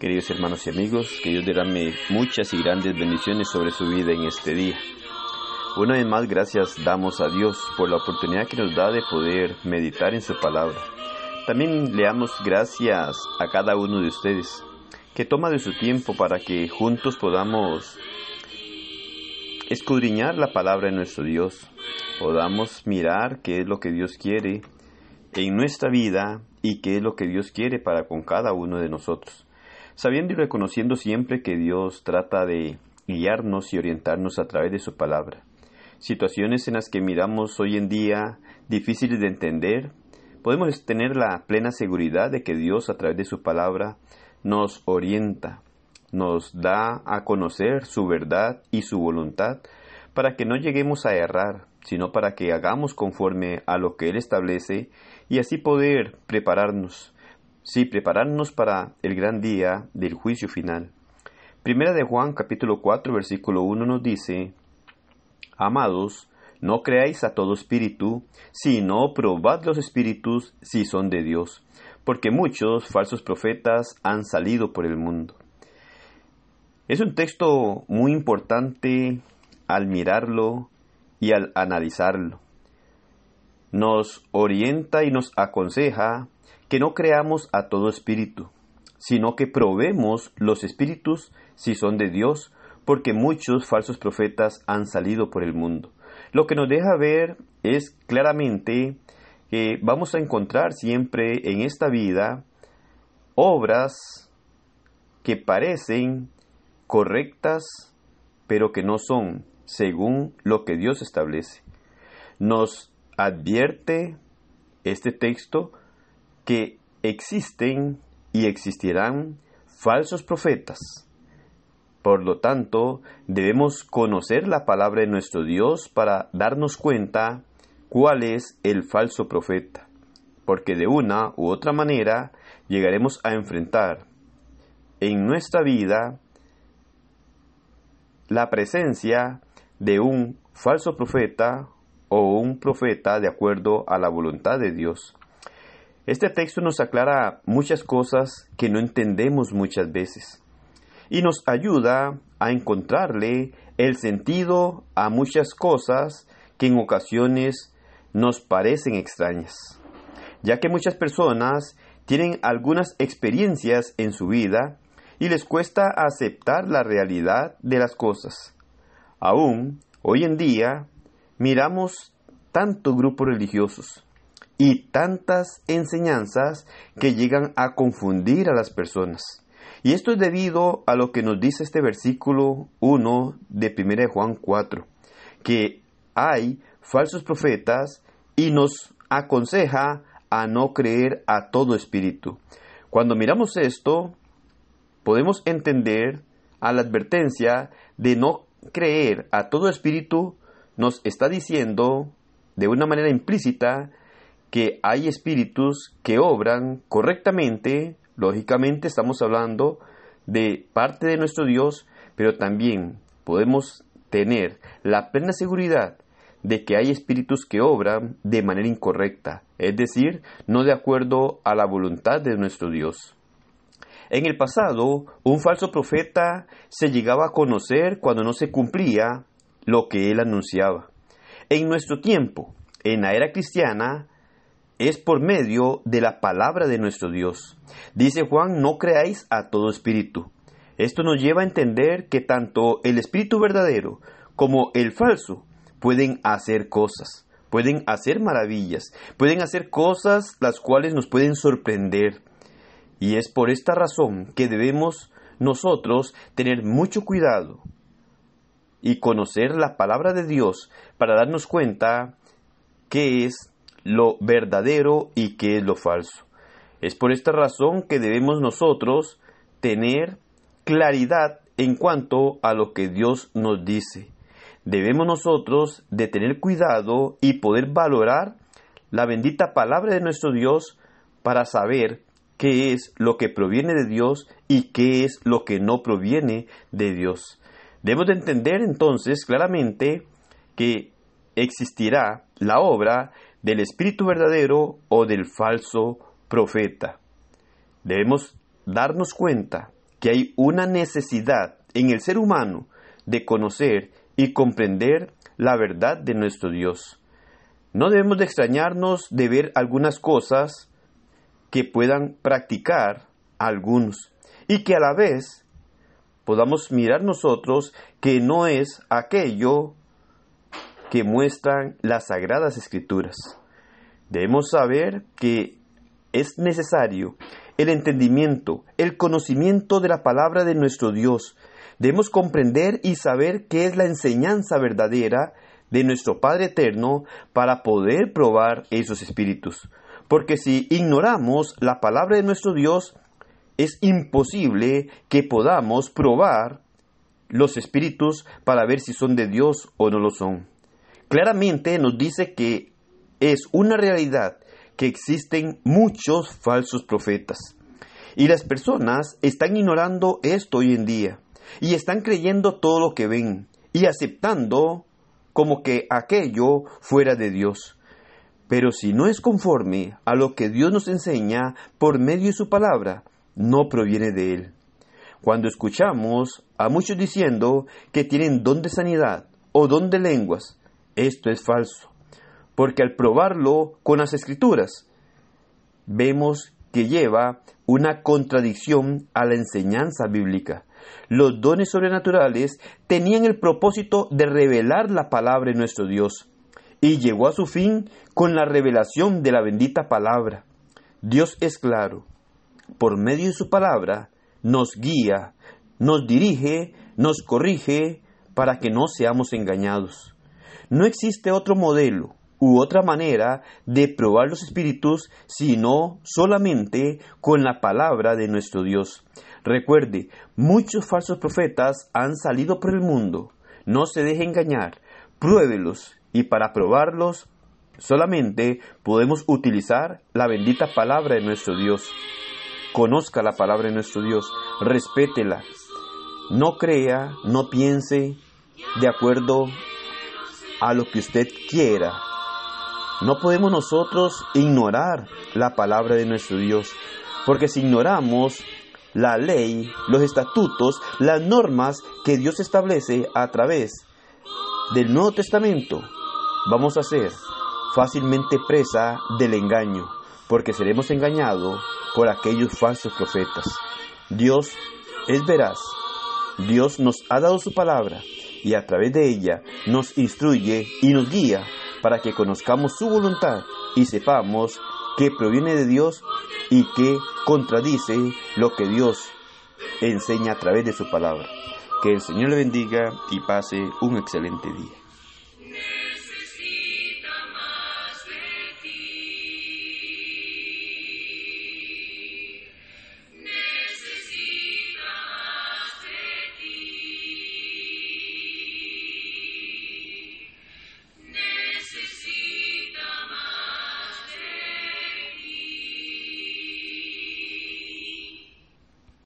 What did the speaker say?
Queridos hermanos y amigos, que Dios derrame muchas y grandes bendiciones sobre su vida en este día. Una vez más, gracias damos a Dios por la oportunidad que nos da de poder meditar en su palabra. También le damos gracias a cada uno de ustedes que toma de su tiempo para que juntos podamos escudriñar la palabra de nuestro Dios, podamos mirar qué es lo que Dios quiere en nuestra vida y qué es lo que Dios quiere para con cada uno de nosotros sabiendo y reconociendo siempre que Dios trata de guiarnos y orientarnos a través de su palabra. Situaciones en las que miramos hoy en día difíciles de entender, podemos tener la plena seguridad de que Dios a través de su palabra nos orienta, nos da a conocer su verdad y su voluntad para que no lleguemos a errar, sino para que hagamos conforme a lo que Él establece y así poder prepararnos Sí, prepararnos para el gran día del juicio final. Primera de Juan capítulo 4 versículo 1 nos dice, Amados, no creáis a todo espíritu, sino probad los espíritus si son de Dios, porque muchos falsos profetas han salido por el mundo. Es un texto muy importante al mirarlo y al analizarlo. Nos orienta y nos aconseja que no creamos a todo espíritu, sino que probemos los espíritus si son de Dios, porque muchos falsos profetas han salido por el mundo. Lo que nos deja ver es claramente que vamos a encontrar siempre en esta vida obras que parecen correctas, pero que no son según lo que Dios establece. Nos advierte este texto que existen y existirán falsos profetas. Por lo tanto, debemos conocer la palabra de nuestro Dios para darnos cuenta cuál es el falso profeta, porque de una u otra manera llegaremos a enfrentar en nuestra vida la presencia de un falso profeta o un profeta de acuerdo a la voluntad de Dios. Este texto nos aclara muchas cosas que no entendemos muchas veces y nos ayuda a encontrarle el sentido a muchas cosas que en ocasiones nos parecen extrañas, ya que muchas personas tienen algunas experiencias en su vida y les cuesta aceptar la realidad de las cosas. Aún hoy en día miramos tantos grupos religiosos y tantas enseñanzas que llegan a confundir a las personas. Y esto es debido a lo que nos dice este versículo 1 de 1 Juan 4, que hay falsos profetas y nos aconseja a no creer a todo espíritu. Cuando miramos esto, podemos entender a la advertencia de no creer a todo espíritu, nos está diciendo de una manera implícita que hay espíritus que obran correctamente, lógicamente estamos hablando de parte de nuestro Dios, pero también podemos tener la plena seguridad de que hay espíritus que obran de manera incorrecta, es decir, no de acuerdo a la voluntad de nuestro Dios. En el pasado, un falso profeta se llegaba a conocer cuando no se cumplía lo que él anunciaba. En nuestro tiempo, en la era cristiana, es por medio de la palabra de nuestro Dios. Dice Juan, no creáis a todo espíritu. Esto nos lleva a entender que tanto el espíritu verdadero como el falso pueden hacer cosas, pueden hacer maravillas, pueden hacer cosas las cuales nos pueden sorprender. Y es por esta razón que debemos nosotros tener mucho cuidado y conocer la palabra de Dios para darnos cuenta que es lo verdadero y qué es lo falso. Es por esta razón que debemos nosotros tener claridad en cuanto a lo que Dios nos dice. Debemos nosotros de tener cuidado y poder valorar la bendita palabra de nuestro Dios para saber qué es lo que proviene de Dios y qué es lo que no proviene de Dios. Debemos de entender entonces claramente que existirá la obra del espíritu verdadero o del falso profeta. Debemos darnos cuenta que hay una necesidad en el ser humano de conocer y comprender la verdad de nuestro Dios. No debemos de extrañarnos de ver algunas cosas que puedan practicar algunos y que a la vez podamos mirar nosotros que no es aquello que muestran las sagradas escrituras. Debemos saber que es necesario el entendimiento, el conocimiento de la palabra de nuestro Dios. Debemos comprender y saber qué es la enseñanza verdadera de nuestro Padre Eterno para poder probar esos espíritus. Porque si ignoramos la palabra de nuestro Dios, es imposible que podamos probar los espíritus para ver si son de Dios o no lo son. Claramente nos dice que es una realidad que existen muchos falsos profetas. Y las personas están ignorando esto hoy en día y están creyendo todo lo que ven y aceptando como que aquello fuera de Dios. Pero si no es conforme a lo que Dios nos enseña por medio de su palabra, no proviene de Él. Cuando escuchamos a muchos diciendo que tienen don de sanidad o don de lenguas, esto es falso porque al probarlo con las escrituras, vemos que lleva una contradicción a la enseñanza bíblica. Los dones sobrenaturales tenían el propósito de revelar la palabra de nuestro Dios, y llegó a su fin con la revelación de la bendita palabra. Dios es claro, por medio de su palabra, nos guía, nos dirige, nos corrige, para que no seamos engañados. No existe otro modelo, u otra manera de probar los espíritus, sino solamente con la palabra de nuestro Dios. Recuerde, muchos falsos profetas han salido por el mundo. No se deje engañar, pruébelos y para probarlos solamente podemos utilizar la bendita palabra de nuestro Dios. Conozca la palabra de nuestro Dios, respétela. No crea, no piense de acuerdo a lo que usted quiera, no podemos nosotros ignorar la palabra de nuestro Dios, porque si ignoramos la ley, los estatutos, las normas que Dios establece a través del Nuevo Testamento, vamos a ser fácilmente presa del engaño, porque seremos engañados por aquellos falsos profetas. Dios es veraz. Dios nos ha dado su palabra y a través de ella nos instruye y nos guía para que conozcamos su voluntad y sepamos que proviene de Dios y que contradice lo que Dios enseña a través de su palabra. Que el Señor le bendiga y pase un excelente día.